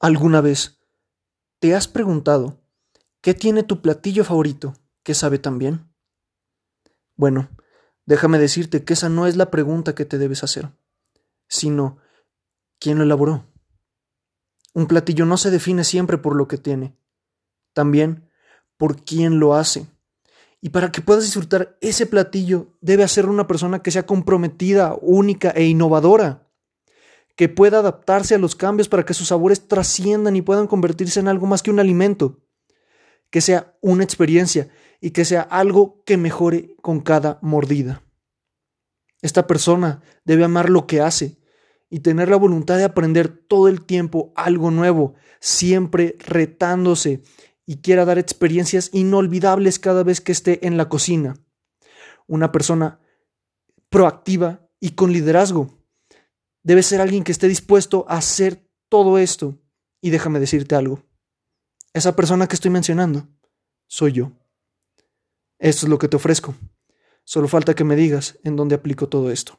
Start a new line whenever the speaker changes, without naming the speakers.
¿Alguna vez te has preguntado qué tiene tu platillo favorito que sabe tan bien? Bueno, déjame decirte que esa no es la pregunta que te debes hacer, sino ¿quién lo elaboró? Un platillo no se define siempre por lo que tiene, también por quién lo hace. Y para que puedas disfrutar ese platillo, debe hacerlo una persona que sea comprometida, única e innovadora que pueda adaptarse a los cambios para que sus sabores trasciendan y puedan convertirse en algo más que un alimento, que sea una experiencia y que sea algo que mejore con cada mordida. Esta persona debe amar lo que hace y tener la voluntad de aprender todo el tiempo algo nuevo, siempre retándose y quiera dar experiencias inolvidables cada vez que esté en la cocina. Una persona proactiva y con liderazgo Debe ser alguien que esté dispuesto a hacer todo esto. Y déjame decirte algo. Esa persona que estoy mencionando soy yo. Esto es lo que te ofrezco. Solo falta que me digas en dónde aplico todo esto.